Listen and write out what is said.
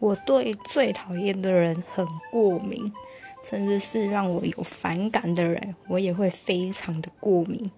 我对最讨厌的人很过敏甚至是让我有反感的人我也会非常的过敏。